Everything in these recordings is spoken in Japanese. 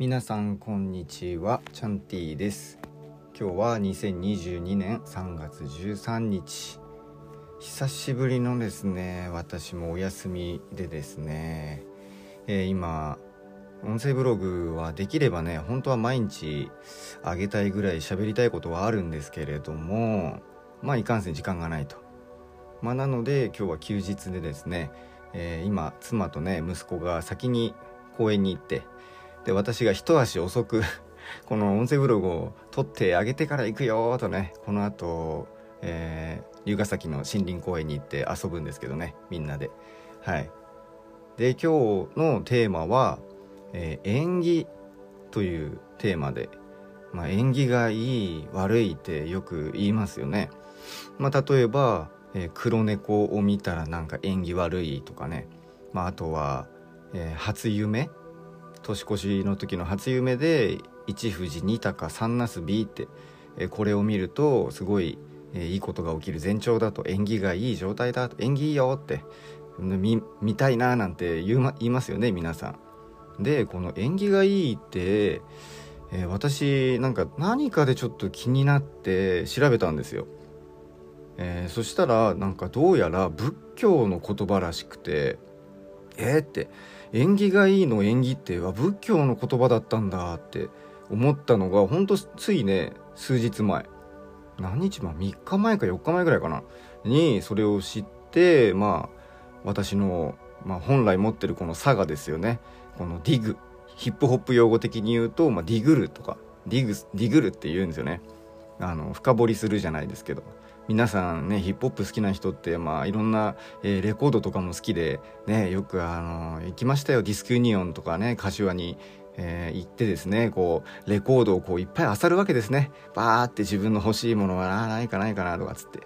皆さんこんにちはチャンティです。今日は2022年3月13日久しぶりのですね私もお休みでですね、えー、今音声ブログはできればね本当は毎日あげたいぐらい喋りたいことはあるんですけれどもまあいかんせん時間がないと。まあなので今日は休日でですね、えー、今妻とね息子が先に公園に行ってで私が一足遅く この音声ブログを撮ってあげてから行くよとねこの後、えー、龍ヶ崎の森林公園に行って遊ぶんですけどねみんなで。はい。で今日のテーマは、えー、縁起というテーマで、まあ、縁起がいい悪いってよく言いますよね。まあ例えば、えー、黒猫を見たらなんか縁起悪いとかね。まああとは、えー、初夢年越しの時の初夢で一富士二鷹三なす B って、これを見るとすごい、いいことが起きる前兆だと縁起がいい状態だと縁起いいよって見見たいななんて言う、ま、言いますよね皆さん。でこの縁起がいいって、え、私なんか何かでちょっと気になって調べたんですよ。えー、そしたらなんかどうやら仏教の言葉らしくてえー、って縁起がいいの縁起っては仏教の言葉だったんだって思ったのがほんとついね数日前。何日前？3日前か4日前ぐらいかな。にそれを知ってまあ私の、まあ、本来持ってるこの差がですよね。このディグ。ヒップホップ用語的に言うと、まあ、ディグルとかディグディグルって言うんですよね。あの深掘りするじゃないですけど。皆さんねヒップホップ好きな人ってまあいろんな、えー、レコードとかも好きでねよくあの行きましたよ。ディスクユニオンとかね柏に、えー、行ってですねこうレコードをこういっぱい漁るわけですね。バーって自分の欲しいものはないかないかなとかつって。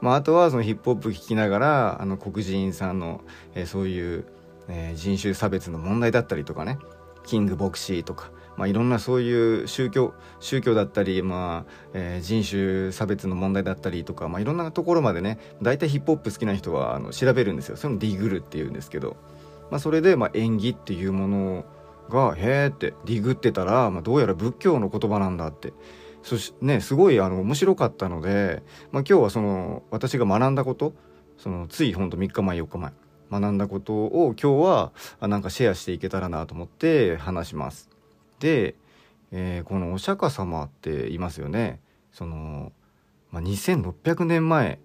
まあ、あとはそのヒップホップ聴きながらあの黒人さんの、えー、そういう、えー、人種差別の問題だったりとかね。キング牧師とか。まあ、いろんなそういう宗教宗教だったり、まあえー、人種差別の問題だったりとか、まあ、いろんなところまでね大体ヒップホップ好きな人はあの調べるんですよ。それもディグルっていうんですけど、まあ、それで、まあ、演技っていうものがへえってディグってたら、まあ、どうやら仏教の言葉なんだって。そしねすごいあの面白かったので、まあ、今日はその私が学んだことそのついほんと3日前4日前学んだことを今日はなんかシェアしていけたらなと思って話します。で、えー、このお釈迦様っていますよね。その、まあ、2600年前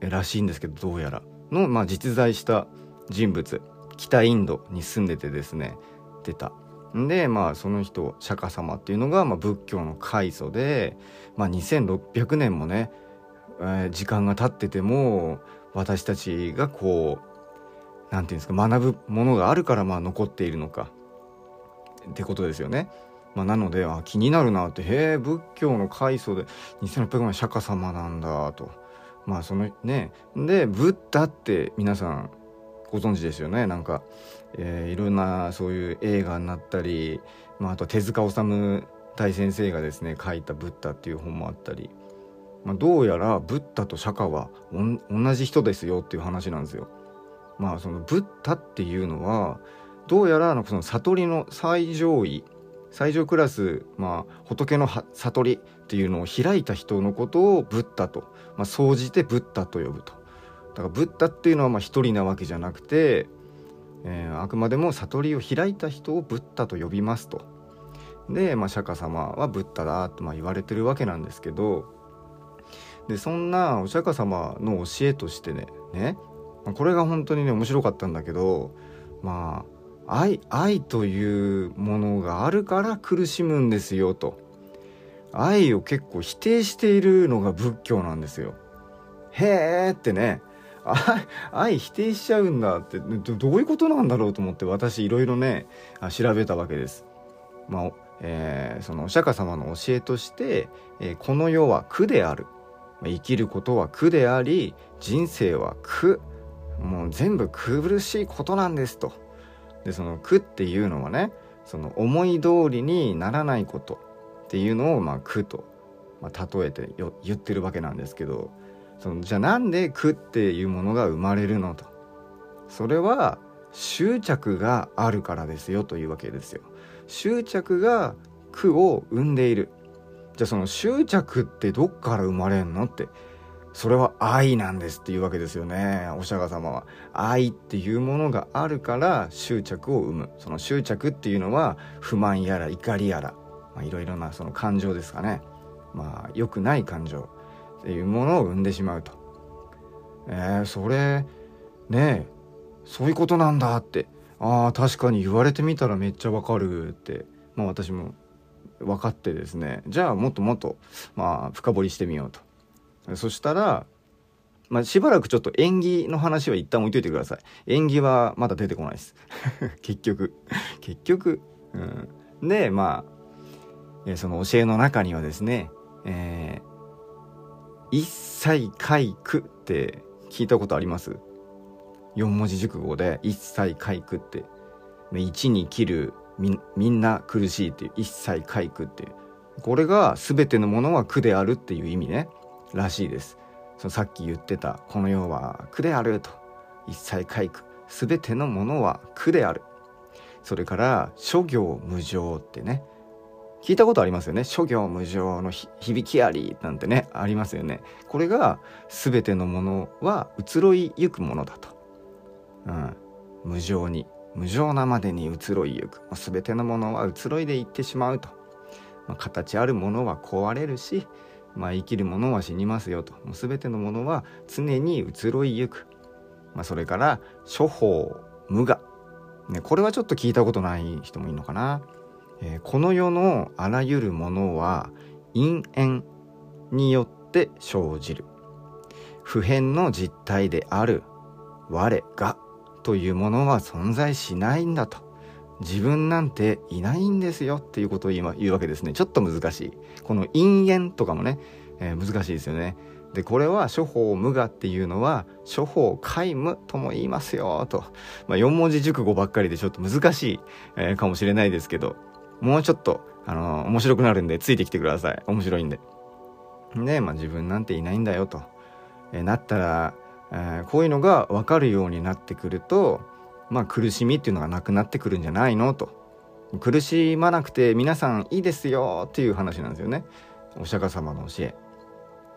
らしいんですけどどうやら。の、まあ、実在した人物。北インドに住んでてですね。出た。でまあその人釈迦様っていうのが、まあ、仏教の開祖で、まあ、2600年もね、えー、時間が経ってても私たちがこう何て言うんですか学ぶものがあるからまあ残っているのか。ってことですよね。まあ、なのであ気になるなってへえ仏教の開祖で2600万釈迦様なんだとまあそのねでブッダって皆さんご存知ですよねなんか、えー、いろんなそういう映画になったり、まあ、あと手塚治虫大先生がですね書いた「ブッダ」っていう本もあったり、まあ、どうやらブッダと釈迦は同じ人ですよっていう話なんですよ。まあそのブッダっていうのはどうやらその悟りの最上位最上クラス、まあ、仏の悟りっていうのを開いた人のことをブッダと、まあ、総じてブッダと呼ぶと。だからブッダっていうのはまあ一人なわけじゃなくて、えー、あくまでも悟りを開いた人をブッダと呼びますと。で、まあ、釈迦様はブッダだとまあ言われてるわけなんですけどでそんなお釈迦様の教えとしてねねこれが本当にね面白かったんだけどまあ愛愛というものがあるから苦しむんですよと。愛を結構否定しているのが仏教なんですよ。へえってね。愛否定しちゃうんだって。どういうことなんだろうと思って私いろいろね調べたわけです。まあえー、そのお釈迦様の教えとして、えー、この世は苦である。生きることは苦であり人生は苦。もう全部苦しいことなんですと。でその苦っていうのはねその思い通りにならないことっていうのをまあ苦と、まあ、例えてよ言ってるわけなんですけどそのじゃあなんで苦っていうものが生まれるのとそれは執着があるからですよというわけですよ。執着が苦を生んでいるじゃあその執着ってどっから生まれんのってそれは愛なんですっていうわけですよね。お釈迦様は。愛っていうものがあるから執着を生む。その執着っていうのは不満やら怒りやら。いろいろなその感情ですかね。まあ良くない感情っていうものを生んでしまうと。えー、それねえそういうことなんだって。ああ確かに言われてみたらめっちゃわかるって。まあ私も分かってですね。じゃあもっともっとまあ深掘りしてみようと。そしたら、まあ、しばらくちょっと縁起の話は一旦置いといてください。縁起はまだ出てこないです。結局。結局。うん、で、まあ、えその教えの中にはですね、えー、一切回句って聞いたことあります？四文字熟語で一切回句って一に切るみみんな苦しいっていう一切回句っていうこれが全てのものは苦であるっていう意味ねらしいです。そのさっき言ってたこの世は苦であると。一切皆苦全てのものは苦である。それから諸行無常ってね。聞いたことありますよね？諸行無常の響きありなんてねありますよね。これが全てのものは移ろいゆくものだと、うん、無常に無常なまでに移ろいゆく。全てのものは移ろいでいってしまうと、まあ、形あるものは壊れるしまあ、生きるものは死にますよと。もう全てのものは常に移ろいゆく、まあ、それから処方無我、ね、これはちょっと聞いたことない人もいるのかな、えー、この世のあらゆるものは因縁によって生じる。普遍の実体である我がというものは存在しないんだと。自分なんていないんですよっていうことを今言うわけですね。ちょっと難しい。この因縁とかもね、えー、難しいですよね。でこれは処方無我っていうのは処方皆無とも言いますよと、まあ、4文字熟語ばっかりでちょっと難しい、えー、かもしれないですけどもうちょっとあのー、面白くなるんでついてきてください。面白いんで。ねまあ自分なんていないんだよと、え、なったら、えこういうのが分かるようになってくるとまあ苦しみっていうのがなくなってくるんじゃないのと。苦しまなくて皆さんいいですよっていう話なんですよね。お釈迦様の教え。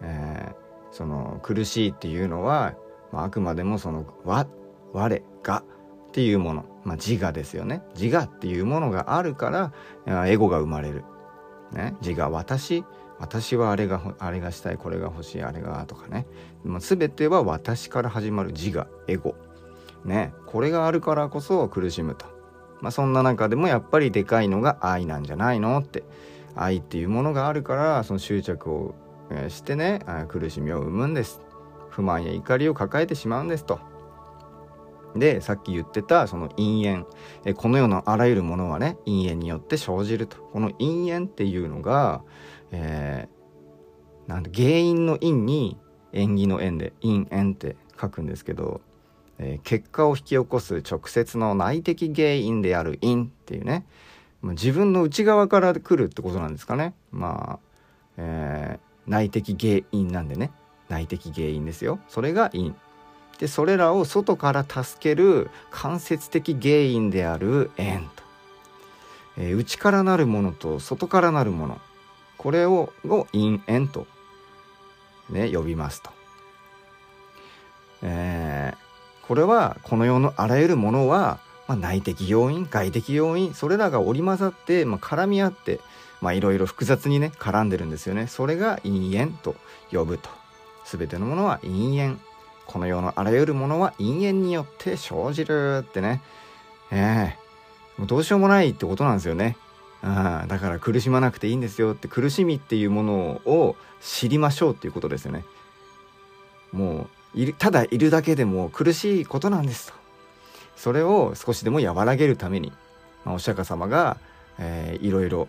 えー、その苦しいっていうのは、まあ、あくまでもその我我がっていうもの、まあ、自我ですよね。自我っていうものがあるからエゴが生まれる、ね、自我私。私はあれがあれがしたいこれが欲しいあれがとかね、まあ、全ては私から始まる自我エゴ。ね。これがあるからこそ苦しむと、まあ、そんな中でもやっぱりでかいのが愛なんじゃないのって。愛っていうものがあるからその執着をしてね苦しみを生むんです。不満や怒りを抱えてしまうんですと。でさっき言ってたその因縁。えこの世のあらゆるものはね因縁によって生じると。この因縁っていうのが、えー、なん原因の因に縁起の縁で因縁って書くんですけどえー、結果を引き起こす直接の内的原因である因っていうね。ま自分の内側から来るってことなんですかね。まあ、えー、内的原因なんでね。内的原因ですよ。それが因。でそれらを外から助ける間接的原因である縁と、えー、内からなるものと外からなるもの。これをを因縁と、ね、呼びますと。えーこれはこの世のあらゆるものは、まあ、内的要因外的要因それらが織り交ざって、まあ、絡み合っていろいろ複雑にね絡んでるんですよね。それが因縁と呼ぶと。全てのものは因縁。この世のあらゆるものは因縁によって生じるってね。ええ。ー、どうしようもないってことなんですよね。あだから苦しまなくていいんですよって苦しみっていうものを知りましょうっていうことですよね。もういるただいるだけでも苦しいことなんですと。それを少しでも和らげるために、まあ、お釈迦様が、えー、いろいろ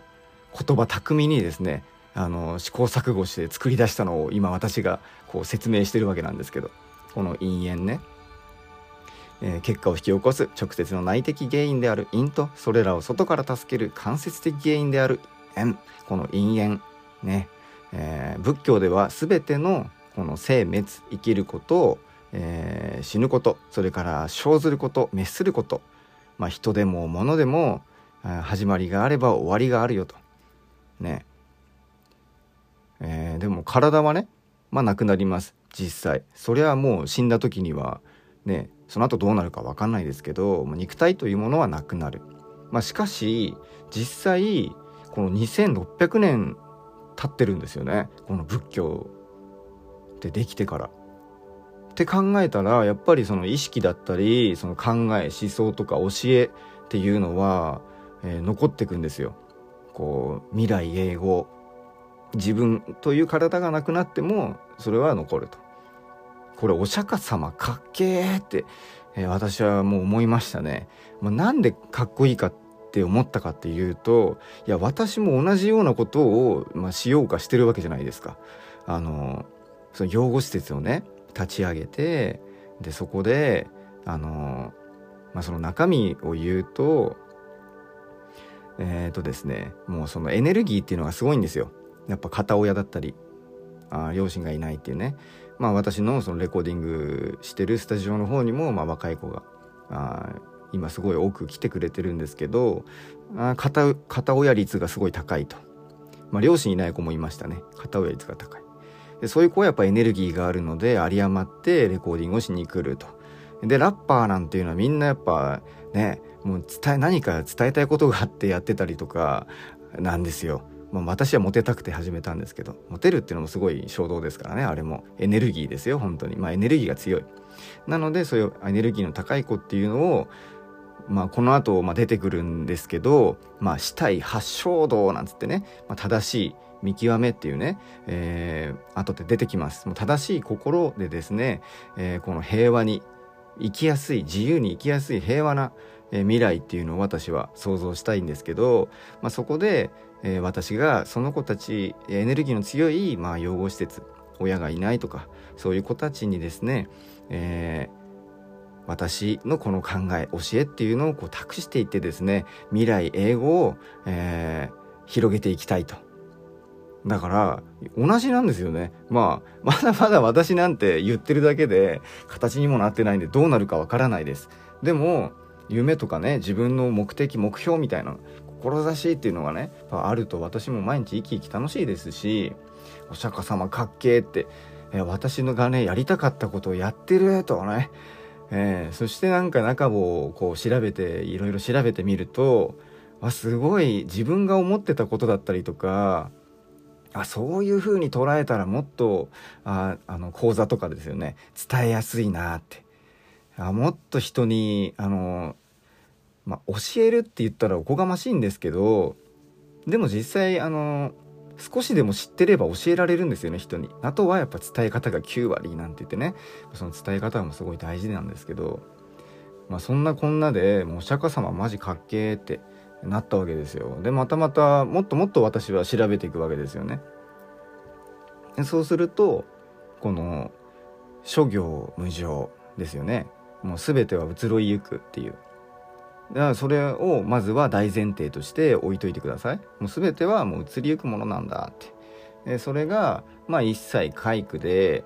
言葉巧みにですねあの試行錯誤して作り出したのを今私がこう説明してるわけなんですけどこの因縁ね、えー、結果を引き起こす直接の内的原因である因とそれらを外から助ける間接的原因である縁。この因縁ね、えー、仏教では全てのこの生滅生きることえー、死ぬことそれから生ずること滅すること、まあ、人でも物でも、始まりがあれば終わりがあるよと。ね。えー、でも体はねまあなくなります。実際。それはもう死んだ時にはねその後どうなるか分かんないですけど肉体というものはなくなる、まあ、しかし実際この2600年経ってるんですよね。この仏教ってできてから。って考えたらやっぱりその意識だったりその考え思想とか教えっていうのは、えー、残ってくんですよ。こう未来永劫自分という体がなくなってもそれは残ると。これお釈迦様かっけーって、えー、私はもう思いましたね。まあ、なんでかっこいいかって思ったかっていうといや私も同じようなことを、まあ、しようかしてるわけじゃないですか。あのその養護施設をね立ち上げてでそこであの、まあ、その中身を言うとえっ、ー、とですねもうそのエネルギーっていうのがすごいんですよ。やっぱ片親だったりあ両親がいないっていうね。まあ私のそのレコーディングしてるスタジオの方にもまあ若い子があ今すごい多く来てくれてるんですけどあ片片親率がすごい高いと、まあ、両親いない子もいましたね。片親率が高い。でそういう子はやっぱエネルギーがあるので有り余ってレコーディングをしに来ると。でラッパーなんていうのはみんなやっぱねもう伝え何か伝えたいことがあってやってたりとかなんですよ。まあ、私はモテたくて始めたんですけどモテるっていうのもすごい衝動ですからねあれも。エネルギーですよ本当に。まあエネルギーが強い。なのでそういうエネルギーの高い子っていうのをまあ、この後、まあ出てくるんですけど、まあ、死体発祥道なんつってね、まあ、正しい見極めっていうね、えー、後で出てきます。もう正しい心でですね、えー、この平和に生きやすい自由に生きやすい平和な、えー、未来っていうのを私は想像したいんですけど、まあ、そこで、えー、私がその子たちエネルギーの強い、まあ、養護施設親がいないとかそういう子たちにですね、えー、私のこの考え教えっていうのをこう託していってですね未来英語を、えー、広げていきたいと。だから同じなんですよね。まあまだまだ私なんて言ってるだけで形にもなってないんでどうなるかわからないです。でも夢とかね自分の目的目標みたいな志っていうのがねあると私も毎日生き生き楽しいですしお釈迦様かっけーって私のがねやりたかったことをやってるとね、えー、そしてなんか中をこう調べていろいろ調べてみるとあすごい自分が思ってたことだったりとかあそういう風に捉えたらもっとああの講座とかですよね。伝えやすいなって。あもっと人にあの、まあ、教えるって言ったらおこがましいんですけどでも実際あの少しでも知ってれば教えられるんですよね人に。あとはやっぱ伝え方が9割なんて言ってね。その伝え方もすごい大事なんですけど。まあそんなこんなでもうお釈迦様マジかっけーってなったわけですよ。でまたまたもっともっと私は調べていくわけですよね。でそうするとこの諸行無常ですよね。もう全ては移ろいゆくっていう。だからそれをまずは大前提として置いといてください。もう全てはもう移りゆくものなんだって。でそれがまあ一切皆苦で、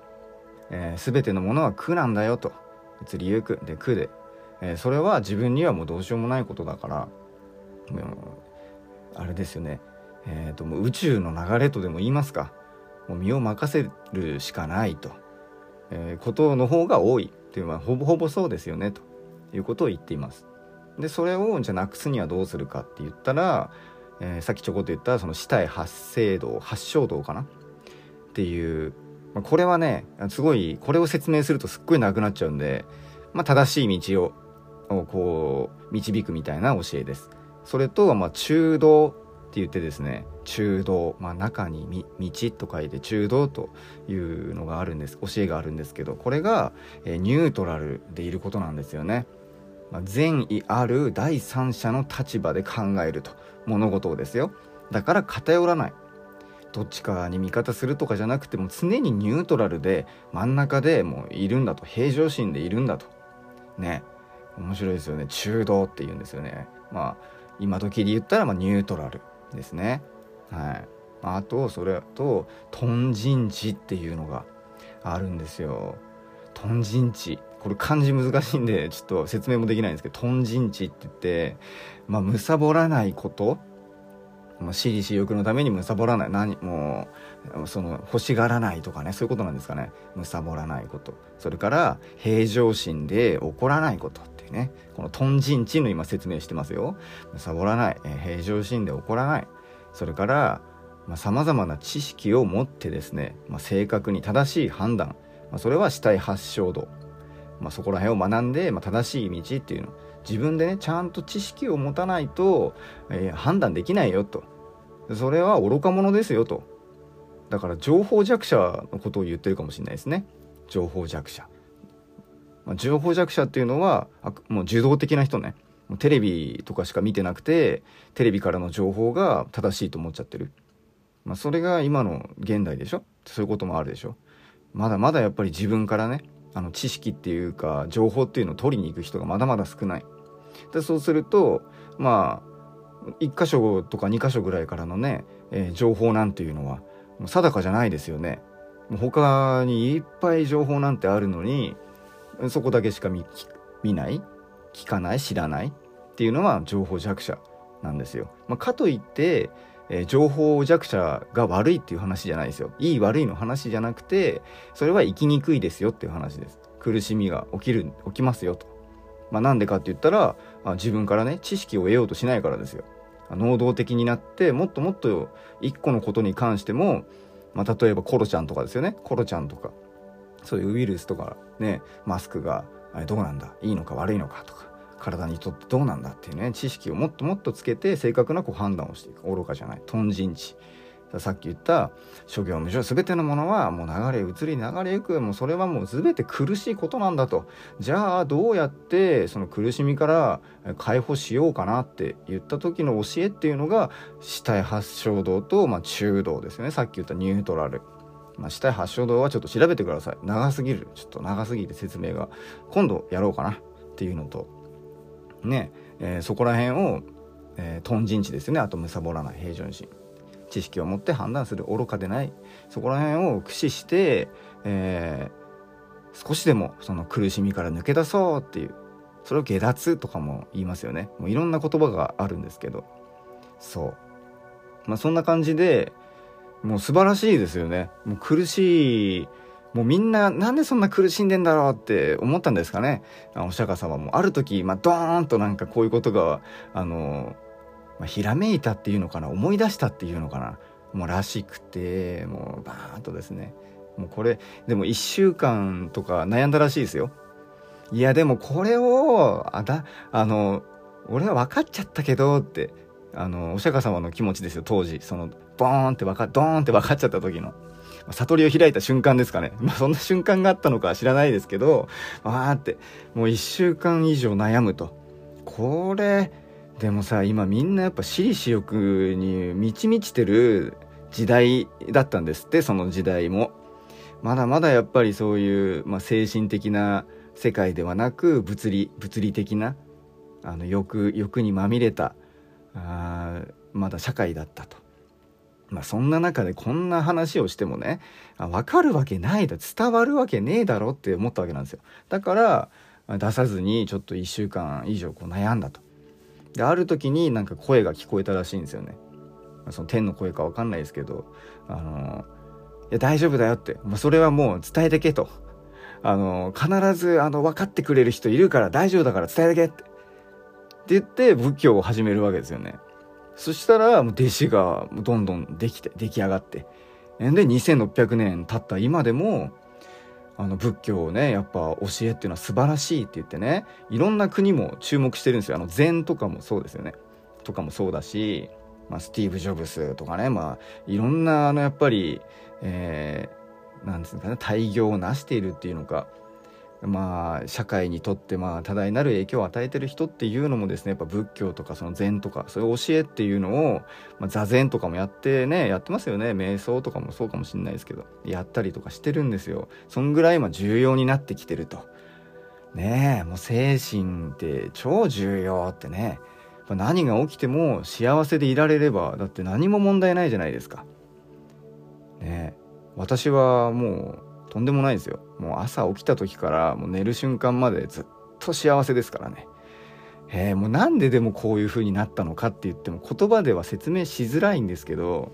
えー、全てのものは苦なんだよと。移りゆく。で苦で、えー、それは自分にはもうどうしようもないことだから。あれですよね、えーと、もう宇宙の流れとでも言いますか。もう身を任せるしかないと、えー、ことの方が多いというのはほぼほぼそうですよね。ということを言っています。でそれをじゃなくすにはどうするかって言ったら、えー、さっきちょこっと言ったその死体発生度発症度かな。っていう、まあ、これはねすごいこれを説明するとすっごいなくなっちゃうんで、まあ、正しい道をこう導くみたいな教えです。それと、まあ、中道って言ってですね中道、まあ、中に道と書いて中道というのがあるんです教えがあるんですけどこれが、え、ニュートラルでいることなんですよね。まあ、善意ある第三者の立場で考えると物事をですよ。だから偏らない。どっちかに味方するとかじゃなくても常にニュートラルで真ん中でもういるんだと。平常心でいるんだと。ね。面白いですよね。中道って言うんですよね。まあ今時で言ったらまニュートラルですね。はい、あとそれと「トンジンチ」っていうのがあるんですよ。トンジンチ。これ漢字難しいんでちょっと説明もできないんですけど豚人地って言ってまあむさぼらないこと。まあ、私利私欲のためにむさぼらない。何もうその欲しがらないとかね。そういうことなんですかね。むさぼらないこと。それから平常心で怒らないこと。いうね。この豚人地の今説明してますよ。むさぼらない、えー、平常心で怒らない。それからさまざ、まな知識を持ってですね、まあ、正確に正しい判断、まあ、それは死体発祥度、まあ、そこら辺を学んで、まあ、正しい道っていうの。自分でねちゃんと知識を持たないと、えー、判断できないよと。それは愚か者ですよと。だから情報弱者のことを言ってるかもしれないですね。情報弱者、まあ、情報弱者っていうのはもう受動的な人ね。もうテレビとかしか見てなくてテレビからの情報が正しいと思っちゃってる、まあ、それが今の現代でしょ？そういうこともあるでしょ？まだまだやっぱり自分からねあの知識っていうか情報っていうのを取りに行く人がまだまだ少ない。でそうするとまあ1箇所とか2箇所ぐらいからのね、えー、情報なんていうのはもう定かじゃないですよね。他にいっぱい情報なんてあるのにそこだけしか見見ない聞かない知らないっていうのは情報弱者なんですよ、まあ、かといってえー、情報弱者が悪いっていう話じゃないですよ。いい悪いの話じゃなくてそれは生きにくいですよっていう話です。苦しみが起きる起きますよと。まあなんでかって言ったらあ自分からね知識を得ようとしないからですよ。能動的になってもっともっと一個のことに関しても、まあ、例えばコロちゃんとかですよね。コロちゃんとか。そういうウイルスとかねマスクがどうなんだいいのか悪いのかとか体にとってどうなんだっていうね知識をもっともっとつけて正確なこう判断をしていく。愚かじゃない。豚人知。さっき言った諸行無常全てのものはもう流れ移り流れゆくもうそれはもう全て苦しいことなんだと。じゃあどうやってその苦しみから解放しようかなって言った時の教えっていうのが死体発祥道と、まあ、中道ですよね。さっき言ったニュートラル。まあ、死体発祥道はちょっと調べてください。長すぎる。ちょっと長すぎて説明が。今度やろうかな。っていうのと。ね、えー、そこら辺を、えー、豚人地ですよね。あとむさぼらない。平常心。知識を持って判断する愚かでない。そこら辺を駆使して、えー、少しでもその苦しみから抜け出そうっていう。それを下脱とかも言いますよね。もういろんな言葉があるんですけど。そう。まあそんな感じでもう素晴らしいですよね。もう苦しい。もうみんななんでそんな苦しんでんだろうって思ったんですかね。お釈迦様も。ある時、まあ、ドーンとなんかこういうことがあの、まあ、ひらめいたっていうのかな。思い出したっていうのかな。もうらしくてもうバーンとですね。もうこれでも1週間とか悩んだらしいですよ。いやでもこれをあだあの俺は分かっちゃったけどってあのお釈迦様の気持ちですよ当時。そのボーンって分かドーンって分かっちゃった時の悟りを開いた瞬間ですかね。まあそんな瞬間があったのかは知らないですけど、わーって、もう一週間以上悩むと。これ、でもさ、今みんなやっぱ私利私欲に満ち満ちてる時代だったんですって、その時代も。まだまだやっぱりそういう、まあ、精神的な世界ではなく、物理、物理的な、あの欲、欲にまみれた、あまだ社会だったと。まあそんな中でこんな話をしてもね、わかるわけないだ、伝わるわけねえだろって思ったわけなんですよ。だから、出さずにちょっと1週間以上こう悩んだと。で、ある時になんか声が聞こえたらしいんですよね。その天の声かわかんないですけど、あの、いや大丈夫だよって、まあ、それはもう伝えてけと。あの、必ずあの分かってくれる人いるから大丈夫だから伝えてけって。って言って仏教を始めるわけですよね。そしたら、弟子がどんどんできて、出来上がって。で、2600年経った今でも、あの仏教をね、やっぱ教えっていうのは素晴らしいって言ってね、いろんな国も注目してるんですよ。あの禅とかもそうですよね。とかもそうだし、まあ、スティーブ・ジョブスとかね、まあ、いろんな、あの、やっぱり、えー、なんですかね、大業を成しているっていうのか、まあ社会にとってまあ多大なる影響を与えてる人っていうのもですねやっぱ仏教とかその禅とかそういう教えっていうのを、まあ、座禅とかもやってねやってますよね。瞑想とかもそうかもしんないですけどやったりとかしてるんですよ。そんぐらい今重要になってきてると。ねえもう精神って超重要ってね。何が起きても幸せでいられればだって何も問題ないじゃないですか。ねえ私はもうとんでもないですよ。もう朝起きた時からもう寝る瞬間までずっと幸せですからね。えー、もうなんででもこういう風になったのかって言っても言葉では説明しづらいんですけど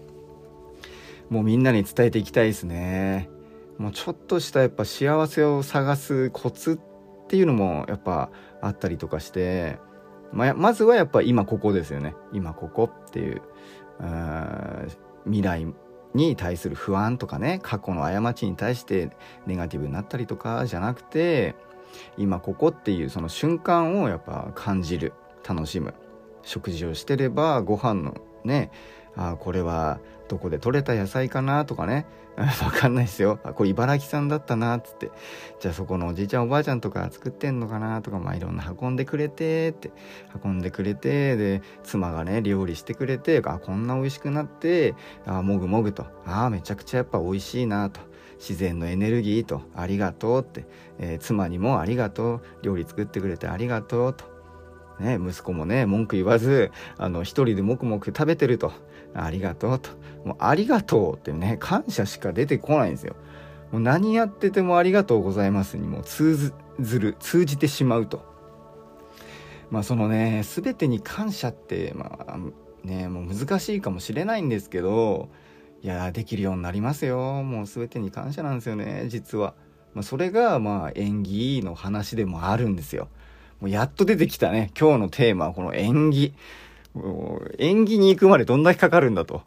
もうみんなに伝えていきたいですね。もうちょっとしたやっぱ幸せを探すコツっていうのもやっぱあったりとかしてままずはやっぱ今ここですよね。今ここっていう未来に対する不安とかね過去の過ちに対してネガティブになったりとかじゃなくて今ここっていうその瞬間をやっぱ感じる楽しむ食事をしてればご飯のねあこれはどこで採れた野菜かなとかね わかんないですよ。あこれ茨城産だったなっつって。じゃあそこのおじいちゃんおばあちゃんとか作ってんのかなとかまあいろんな運んでくれてって。運んでくれてで妻がね料理してくれてあこんな美味しくなってあもぐもぐと。あめちゃくちゃやっぱ美味しいなと。自然のエネルギーとありがとうって、えー、妻にもありがとう。料理作ってくれてありがとうと。ね、息子もね文句言わずあの一人でもくもく食べてると。ありがとうと。もうありがとうってね感謝しか出てこないんですよ。もう何やっててもありがとうございますにも通ずる通じてしまうと。まあそのね全てに感謝ってまあねもう難しいかもしれないんですけどいやできるようになりますよ。もう全てに感謝なんですよね実は、まあ、それがまあ縁起の話でもあるんですよ。もうやっと出てきたね。今日のテーマはこの縁起。縁起に行くまでどんだけかかるんだと。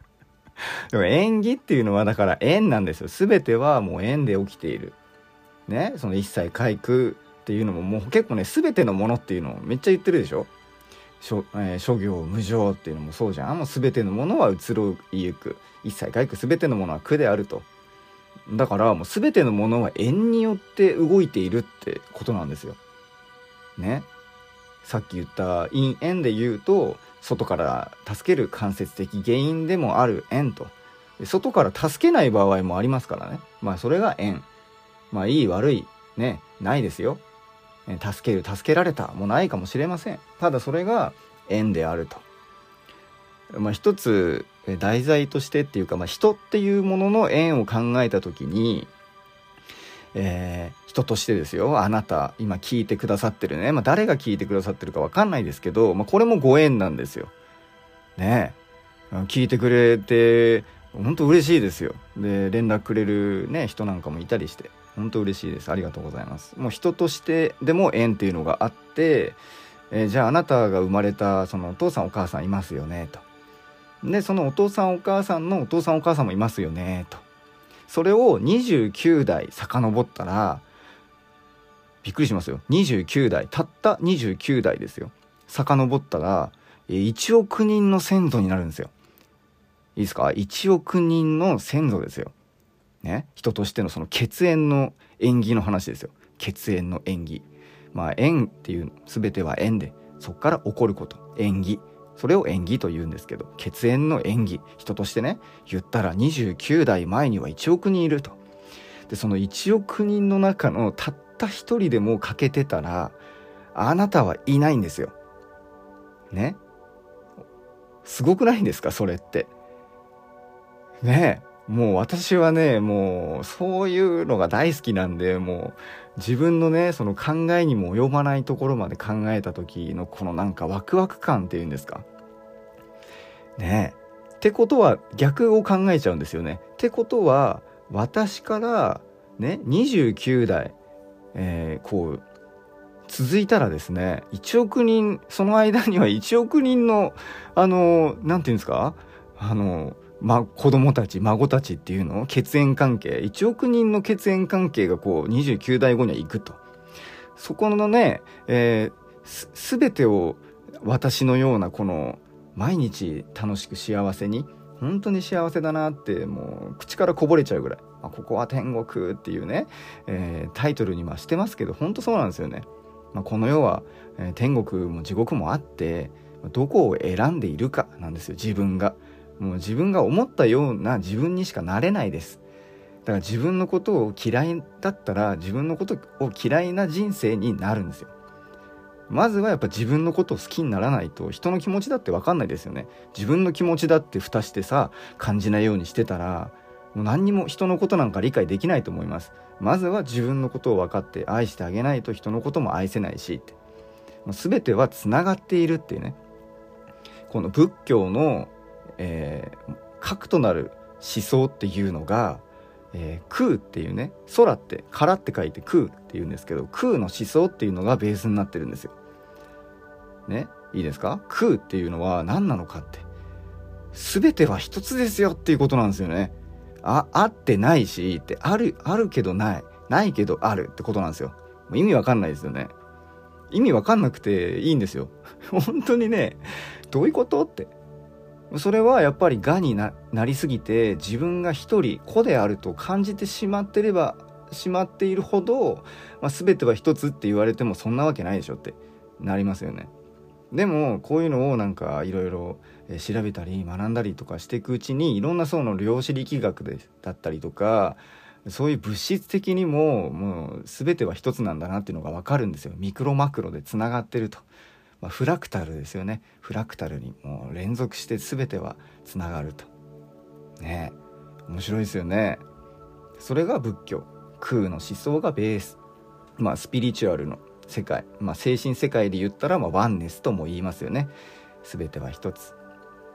でも縁起っていうのはだから縁なんですよ。全てはもう縁で起きている。ね？その一切回復っていうのももう結構ね、全てのものっていうのをめっちゃ言ってるでしょ？諸,、えー、諸行無常っていうのもそうじゃん。もう全てのものは移ろいゆく。一切回復全てのものは苦であると。だからもう全てのものは縁によって動いているってことなんですよ。ねさっき言った因縁で言うと外から助ける間接的原因でもある縁と。外から助けない場合もありますからね。まあそれが縁。まあいい悪いねないですよ。助ける助けられたもないかもしれません。ただそれが縁であると。まあ一つ題材としてっていうか、まあ、人っていうものの縁を考えた時にえー、人としてですよあなた今聞いてくださってるね、まあ、誰が聞いてくださってるか分かんないですけど、まあ、これもご縁なんですよ。ね聞いてくれて本当嬉しいですよ。で連絡くれる、ね、人なんかもいたりして本当嬉しいですありがとうございます。もう人としてでも縁っていうのがあって、えー、じゃああなたが生まれたそのお父さんお母さんいますよねと。でそのお父さんお母さんのお父さんお母さんもいますよねと。それを29代遡ったらびっくりしますよ。29代たった29代ですよ。遡ったら1億人の先祖になるんですよ。いいですか？1億人の先祖ですよ。ね？人としてのその血縁の縁起の話ですよ。血縁の縁起。まあ縁っていう全ては縁でそこから起こること。縁起。それを縁起と言うんですけど血縁の縁起人としてね言ったら29代前には1億人いると。でその1億人の中のたった一人でも欠けてたらあなたはいないんですよ。ね？すごくないんですか？それって。ね？えもう私はねもうそういうのが大好きなんでもう自分のねその考えにも及ばないところまで考えた時のこのなんかワクワク感っていうんですか？ねってことは逆を考えちゃうんですよね。ってことは私からね29代、えー、こう続いたらですね1億人その間には1億人のあの何て言うんですかあのま、子供たち孫たちっていうの血縁関係1億人の血縁関係がこう29代後には行くとそこのね、えー、全てを私のようなこの毎日楽しく幸せに本当に幸せだなってもう口からこぼれちゃうぐらい「あここは天国」っていうね、えー、タイトルにはしてますけど本当そうなんですよね。まあ、この世は、えー、天国も地獄もあってどこを選んでいるかなんですよ自分が。もう自分が思ったような自分にしかなれないです。だから自分のことを嫌いだったら自分のことを嫌いな人生になるんですよ。まずはやっぱ自分のことを好きにならないと人の気持ちだって分かんないですよね。自分の気持ちだって蓋してさ感じないようにしてたらもう何にも人のことなんか理解できないと思います。まずは自分のことを分かって愛してあげないと人のことも愛せないしって。もう全てはつながっているっていうね。この仏教の、えー、核となる思想っていうのが、えー、空っていうね空って空って書いて空っていうんですけど空の思想っていうのがベースになってるんですよ。ねいいですか？空っていうのは何なのかって全ては一つですよっていうことなんですよね。あ、あってないし、って、ある、あるけどない。ないけどあるってことなんですよ。意味わかんないですよね。意味わかんなくていいんですよ。本当にね、どういうことって。それはやっぱりがになりすぎて自分が一人子であると感じてしまってればしまっているほど、まあ、全ては一つって言われてもそんなわけないでしょってなりますよね。でもこういうのをなんかいろいろ調べたり学んだりとかしていくうちにいろんなその量子力学でだったりとかそういう物質的にももう全ては一つなんだなっていうのが分かるんですよ。ミクロマクロでつながってると、まあ、フラクタルですよね。フラクタルにもう連続して全てはつながると。ね。面白いですよね。それが仏教。空の思想がベース。まあスピリチュアルの世界、まあ、精神世界で言ったら、まあ、ワンネスとも言いますよね全ては一つ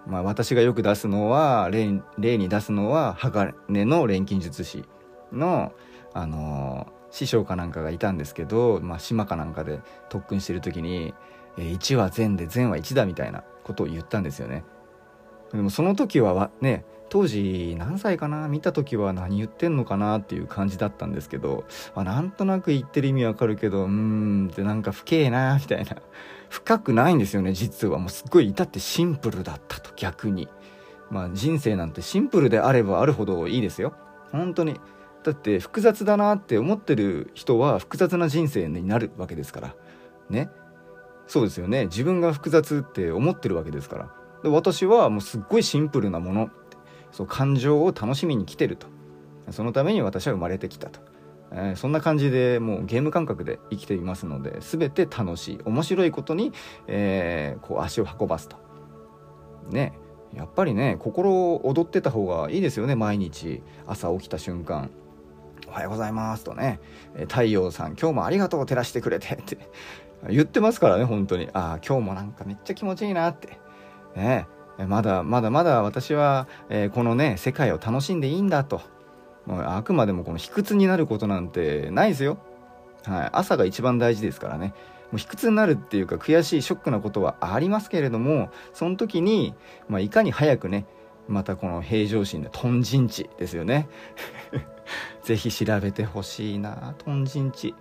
まあ、私がよく出すのは例例に出すのは鋼の錬金術師の、あのー、師匠かなんかがいたんですけど、まあ、島かなんかで特訓してる時に「えー、1は善で善は1だ」みたいなことを言ったんですよね。でもその時はね当時何歳かな見た時は何言ってんのかなっていう感じだったんですけど、まあ、なんとなく言ってる意味わかるけどうーんってなんか不敬な みたいな。深くないんですよね実は。もうすっごい至ってシンプルだったと逆に。まあ人生なんてシンプルであればあるほどいいですよ。本当に。だって複雑だなって思ってる人は複雑な人生になるわけですから。ね。そうですよね。自分が複雑って思ってるわけですから。で私はもうすっごいシンプルなもの。そう感情を楽しみに来てると。そのために私は生まれてきたと、えー、そんな感じでもうゲーム感覚で生きていますので全て楽しい面白いことに、えー、こう足を運ばすと。ねやっぱりね心躍ってた方がいいですよね毎日。朝起きた瞬間おはようございますとね。太陽さん今日もありがとう照らしてくれて。って。言ってますからね本当に。ああ今日もなんかめっちゃ気持ちいいなって。ね。まだまだまだ私は、え、このね世界を楽しんでいいんだと。あくまでもこの卑屈になることなんてないですよ、はい、朝が一番大事ですからね。もう卑屈になるっていうか悔しいショックなことはありますけれどもその時に、まあ、いかに早くねまたこの平常心で豚人地ですよね。ぜひ調べてほしいな豚人地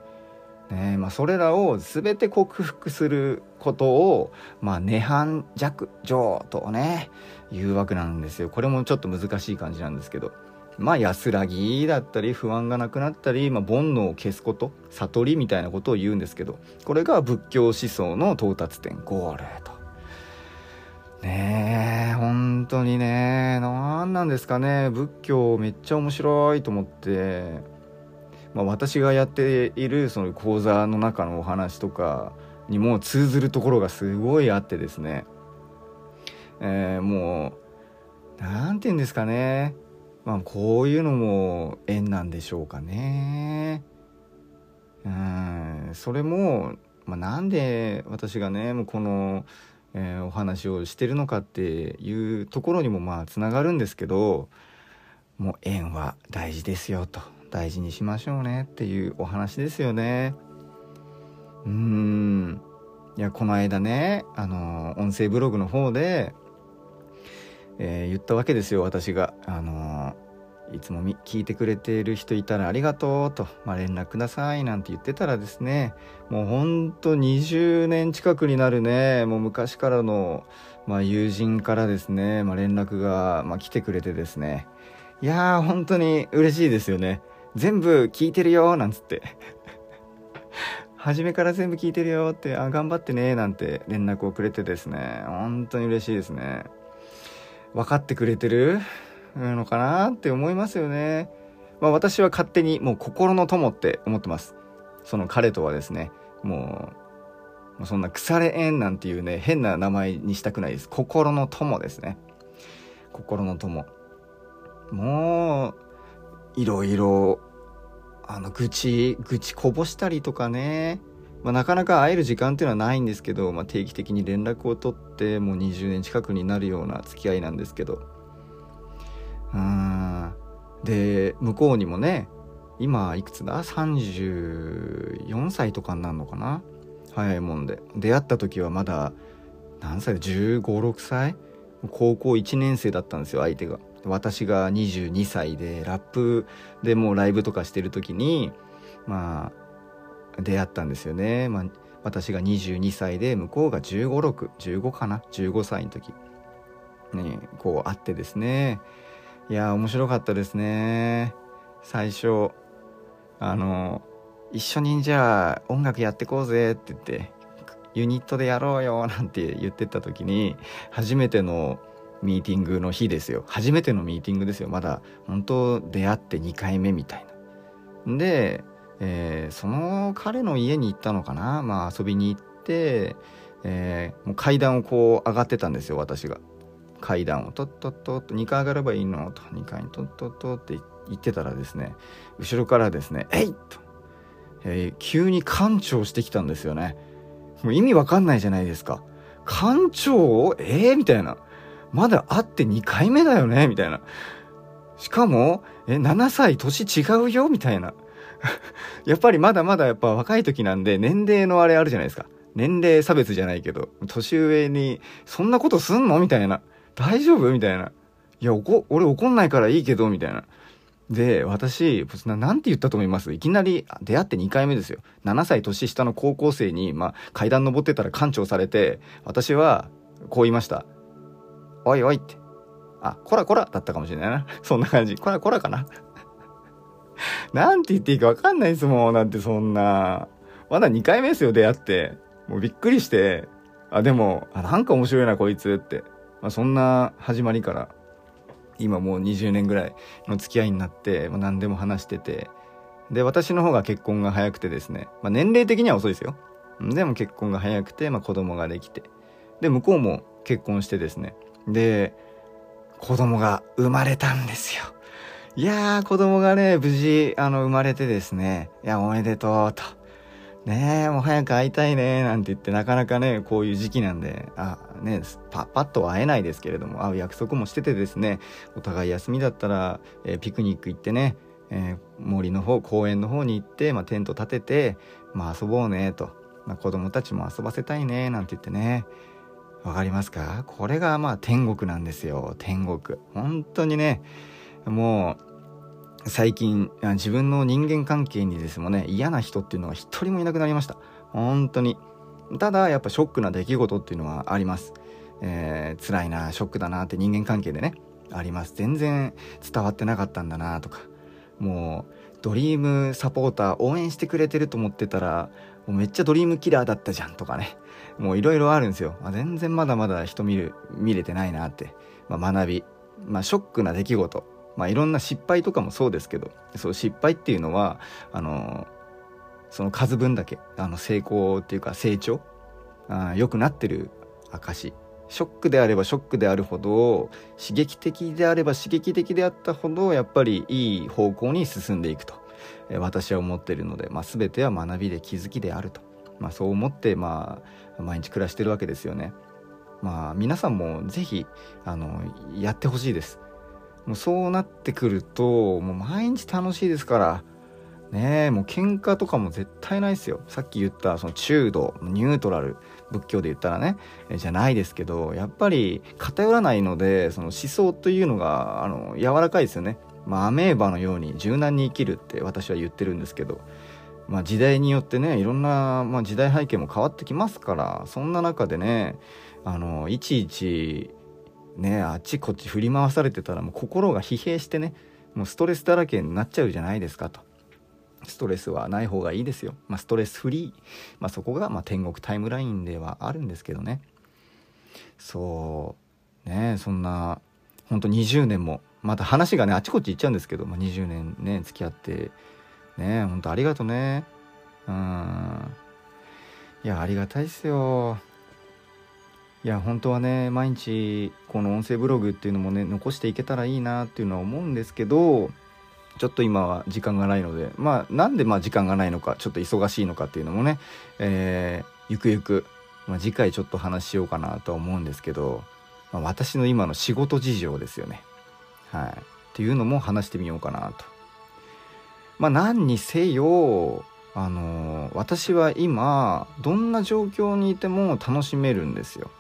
ね。まあ、それらを全て克服することを、まあ、涅槃弱情とねいうわけなんですよ。これもちょっと難しい感じなんですけど。まあ安らぎだったり不安がなくなったり、まあ、煩悩を消すこと悟りみたいなことを言うんですけどこれが仏教思想の到達点ゴールと。ねえ本当にね何なんですかね。仏教めっちゃ面白いと思って。まあ、私がやっているその講座の中のお話とかにも通ずるところがすごいあってですね、えー、もう何て言うんですかね。まあこういうのも縁なんでしょうかね。うんそれも、まあ、なんで私がねもうこの、えー、お話をしてるのかっていうところにもまあつながるんですけどもう縁は大事ですよと。大事にしましょうねっていうお話ですよね。うーん。いやこの間ねあの音声ブログの方で、えー、言ったわけですよ私が。あのいつも聞いてくれている人いたらありがとうと、まあ、連絡くださいなんて言ってたらですね。もうほんと20年近くになるね。もう昔からの、まあ、友人からですね、まあ、連絡が、ま、来てくれてですね。いやー本当に嬉しいですよね。全部聞いてるよなんつって。初めから全部聞いてるよってあ頑張ってねなんて連絡をくれてですね。本当に嬉しいですね。分かってくれてる？のかなって思いますよね。まあ私は勝手にもう心の友って思ってます。その彼とはですねもうもうそんな腐れ縁なんていうね変な名前にしたくないです。心の友ですね。心の友。もういろいろあの愚痴愚痴こぼしたりとかね、まあ、なかなか会える時間っていうのはないんですけど、まあ、定期的に連絡を取ってもう20年近くになるような付き合いなんですけど。うんで向こうにもね今いくつだ？34歳とかになるのかな？早いもんで。出会った時はまだ何歳1 5 6歳？高校1年生だったんですよ相手が。私が22歳でラップでもうライブとかしてる時にまあ出会ったんですよね、まあ、私が22歳で向こうが1 5 6 15かな？15歳の時。ねこう会ってですね。いや面白かったですね。最初あの一緒にじゃあ音楽やってこうぜって言ってユニットでやろうよなんて言ってた時に初めてのミーティングの日ですよ。初めてのミーティングですよ。まだ本当出会って2回目みたいな。で、えー、その彼の家に行ったのかな。まあ遊びに行って、えー、もう階段をこう上がってたんですよ私が。階段を。とっとっとっと2階上がればいいのと。2階にとっとっとって言ってたらですね後ろからですね「えい!」と、えー、急に館長してきたんですよね。もう意味わかんないじゃないですか。館長えー、みたいな。まだ会って2回目だよねみたいな。しかも、え、7歳年違うよみたいな。やっぱりまだまだやっぱ若い時なんで年齢のあれあるじゃないですか。年齢差別じゃないけど、年上に、そんなことすんの？みたいな。大丈夫？みたいな。いや、おこ、俺怒んないからいいけど、みたいな。で、私、ななんて言ったと思います？いきなり出会って2回目ですよ。7歳年下の高校生に、まあ、階段登ってたら館長されて、私は、こう言いました。おいおいって。あ、こらこらだったかもしれないな。そんな感じ。こらこらかな。なんて言っていいかわかんないですもん。なんてそんな。まだ2回目ですよ、出会って。もうびっくりして。あ、でも、あ、なんか面白いな、こいつって。まあ、そんな始まりから、今もう20年ぐらいの付き合いになって、まあ、何でも話してて。で、私の方が結婚が早くてですね。まあ、年齢的には遅いですよ。でも結婚が早くて、まあ、子供ができて。で、向こうも結婚してですね。で、子供が生まれたんですよ。いやー、子供がね、無事、あの、生まれてですね、いや、おめでとうと。ねえ、もう早く会いたいね、なんて言って、なかなかね、こういう時期なんで、あ、ね、パパッと会えないですけれども、会う約束もしててですね、お互い休みだったら、えー、ピクニック行ってね、えー、森の方、公園の方に行って、まあ、テント立てて、まあ、遊ぼうね、と。まあ、子供たちも遊ばせたいね、なんて言ってね、わかりますか？これがまあ天国なんですよ。天国。本当にね、もう、最近、自分の人間関係にですもね、嫌な人っていうのは一人もいなくなりました。本当に。ただ、やっぱショックな出来事っていうのはあります。えー、辛いな、ショックだなって人間関係でね、あります。全然伝わってなかったんだなとか。もう、ドリームサポーター応援してくれてると思ってたら、もうめっちゃドリームキラーだったじゃんとかね。もういろいろあるんですよ。あ、全然まだまだ人見る、見れてないなって。まあ、学び。まあ、ショックな出来事。まあ、いろんな失敗とかもそうですけど、そう失敗っていうのは、あの、その数分だけ、あの、成功っていうか成長、あ良くなってる証。ショックであればショックであるほど、刺激的であれば刺激的であったほど、やっぱりいい方向に進んでいくと、え私は思っているので、まあ、全ては学びで気づきであると。まあ、そう思って、まあ、毎日暮らしてるわけですよね。まあ、皆さんもぜひ、あの、やってほしいです。もうそうなってくると、もう毎日楽しいですから、ねえ、もう喧嘩とかも絶対ないですよ。さっき言ったその中度、ニュートラル、仏教で言ったらね、じゃないですけど、やっぱり偏らないので、その思想というのが、あの、柔らかいですよね。まあ、アメーバのように柔軟に生きるって私は言ってるんですけど、まあ、時代によってねいろんな、まあ、時代背景も変わってきますからそんな中でねあのいちいちねあっちこっち振り回されてたらもう心が疲弊してねもうストレスだらけになっちゃうじゃないですかと。ストレスはない方がいいですよ。まあ、ストレスフリー。まあ、そこがま天国タイムラインではあるんですけどね。そうねそんなほんと20年もまた話がねあちこち行っちゃうんですけど、まあ、20年ね付き合ってねほんとありがとねうんいやありがたいっすよいや本当はね毎日この音声ブログっていうのもね残していけたらいいなっていうのは思うんですけどちょっと今は時間がないのでまあなんでまあ時間がないのかちょっと忙しいのかっていうのもね、えー、ゆくゆく、まあ、次回ちょっと話しようかなとは思うんですけど、まあ、私の今の仕事事情ですよね。はい、っていうのも話してみようかなと。まあ何にせよあの私は今どんな状況にいても楽しめるんですよ。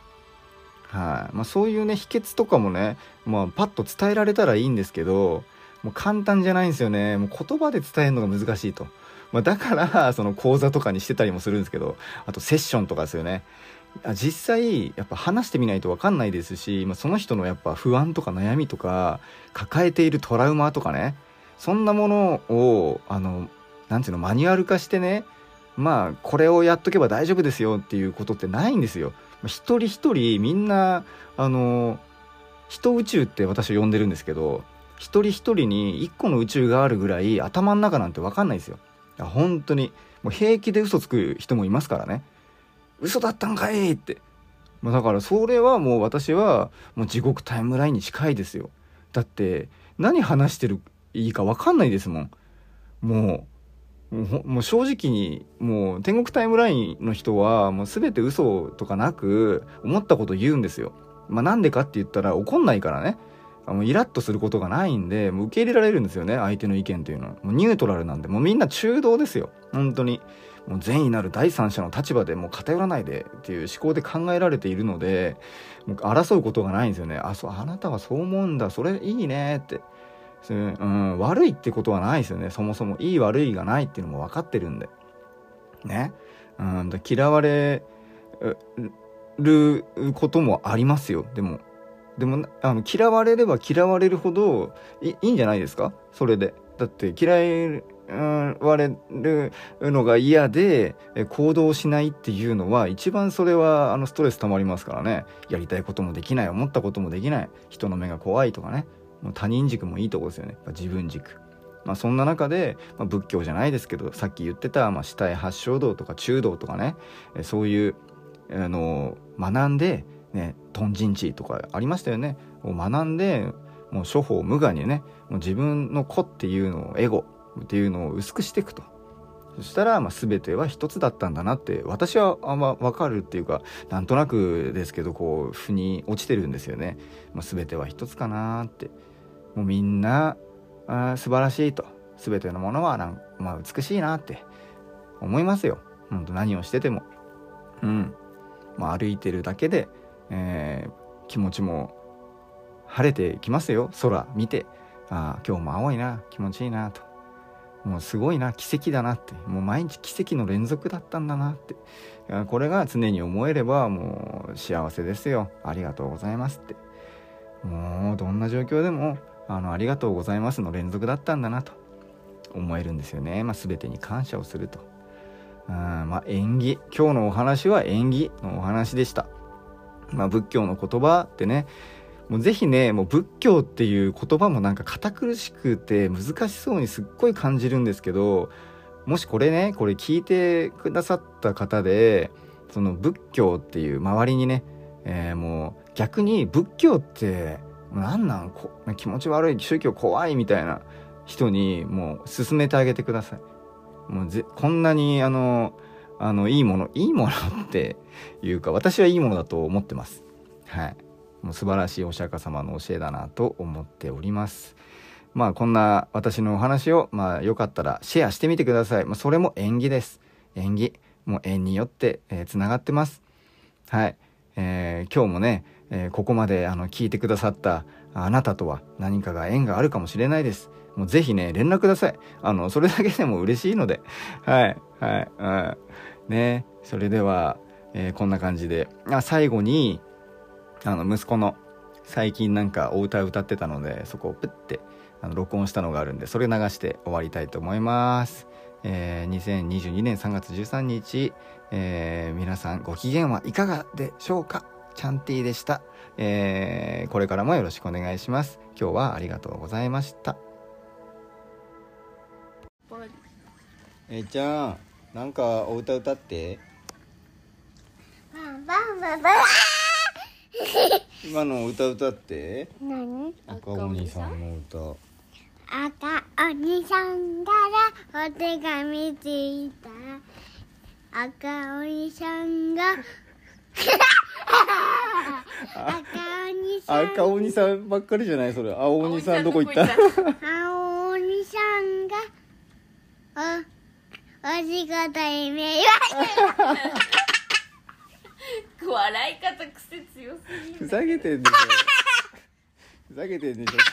はい。まあ、そういうね秘訣とかもね、まあ、パッと伝えられたらいいんですけどもう簡単じゃないんですよね。もう言葉で伝えるのが難しいと、まあ、だからその講座とかにしてたりもするんですけどあとセッションとかですよね。実際やっぱ話してみないと分かんないですし、まあ、その人のやっぱ不安とか悩みとか抱えているトラウマとかねそんなものをあのなんていうのマニュアル化してねまあこれをやっとけば大丈夫ですよっていうことってないんですよ。一人一人みんなあの人宇宙って私は呼んでるんですけど一人一人に一個の宇宙があるぐらい頭の中なんて分かんないですよ。本当にもう平気で嘘つく人もいますからね。嘘だったんかいって。だからそれはもう私はもう地獄タイムラインに近いですよ。だって何話してるいいか分かんないですもん。もうもう正直にもう天国タイムラインの人はもう全て嘘とかなく思ったこと言うんですよ。まあなんでかって言ったら怒んないからね。あのイラッとすることがないんでもう受け入れられるんですよね相手の意見というのはもうニュートラルなんでもうみんな中道ですよ本当にもう善意なる第三者の立場でもう偏らないでっていう思考で考えられているのでもう争うことがないんですよねあそうあなたはそう思うんだそれいいねってうん、悪いってことはないですよね。そもそもいい悪いがないっていうのも分かってるんで。ね、うん、嫌われることもありますよ。でもでもあの嫌われれば嫌われるほどいいんじゃないですか？それで。だって嫌われるのが嫌で行動しないっていうのは一番それはあのストレス溜まりますからね。やりたいこともできない思ったこともできない。人の目が怖いとかね。他人軸もいいとこですよね。自分軸。まあ、そんな中で、まあ、仏教じゃないですけどさっき言ってた、まあ、死体八正道とか中道とかねそういうあの学んで、ね、トンジンチとかありましたよね。を学んでもう処方無我にねもう自分の子っていうのをエゴっていうのを薄くしていくと。そしたら、まあ、全ては一つだったんだなって私はあんま分かるっていうかなんとなくですけどこう腑に落ちてるんですよね、まあ、全ては一つかなって。もうみんなあ素晴らしいと。全てのものはなん、まあ、美しいなって思いますよ。本当何をしてても。うん。まあ歩いてるだけで、えー、気持ちも晴れてきますよ。空見て。あ今日も青いな。気持ちいいなと。もうすごいな。奇跡だなって。もう毎日奇跡の連続だったんだなって。これが常に思えればもう幸せですよ。ありがとうございますって。もうどんな状況でもあのありがとうございますの連続だったんだなと思えるんですよね、まあ、全てに感謝をすると。あまあ縁起。今日のお話は縁起のお話でした、まあ、仏教の言葉ってねもうぜひねもう仏教っていう言葉もなんか堅苦しくて難しそうにすっごい感じるんですけどもしこれねこれ聞いてくださった方でその仏教っていう周りにね、えー、もう逆に仏教って何なんこ気持ち悪い宗教怖いみたいな人にもう勧めてあげてください。もうぜこんなにあのあのいいものいいものっていうか私はいいものだと思ってます。はい。もう素晴らしいお釈迦様の教えだなと思っております。まあこんな私のお話をまあよかったらシェアしてみてください。まあ、それも縁起です。縁起。もう縁によって、えー、つながってます。はい。えー、今日もね、えー、ここまであの聞いてくださったあなたとは何かが縁があるかもしれないです。もうぜひね、連絡ください。あの、それだけでも嬉しいので。はい、はい、うん。ね、それでは、えー、こんな感じで。あ、最後に、あの、息子の最近なんかお歌を歌ってたので、そこをプッて、あの、録音したのがあるんで、それ流して終わりたいと思います。えー、2022年3月13日、えー、皆さんご機嫌はいかがでしょうか？チャンティーでした。えー、これからもよろしくお願いします。今日はありがとうございました。えー、ちゃん、なんかお歌歌って？今の歌歌って。何赤鬼さんの歌。赤鬼さんからお手紙ついた赤鬼さんが赤鬼さん赤鬼さんばっかりじゃないそれ。青鬼さんどこ行った？青鬼さんがおお仕事に迷惑笑い方癖強すぎふざけてんでしょ。ふざけてんでしょ。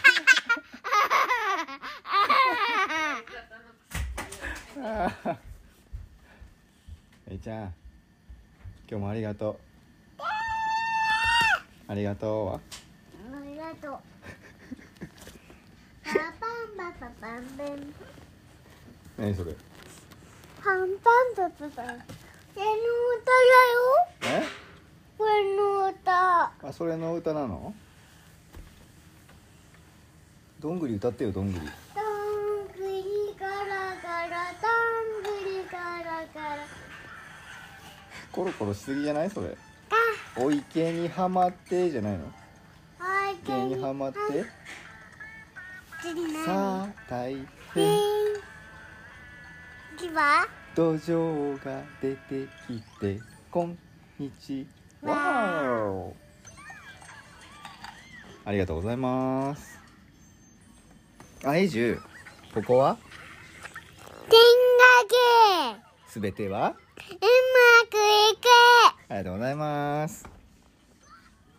えいちゃん今日もありがとうありがとう。はありがとう。パパンパパパンパン。何それ？パンパンパパパン。これの歌だよ。え？これの歌。あそれの歌なの？どんぐり歌ってよどんぐり。どんぐりガラガラどんぐりガラガラ。コロコロしすぎじゃない？それ。がお池にはまってじゃないの？あい池にはまって。さあ大え変。ー次は？土壌が出てきてこんにちは。あ。りがとうございます。あエイジュここは？天がけすべては？うまくいくありがとうございます。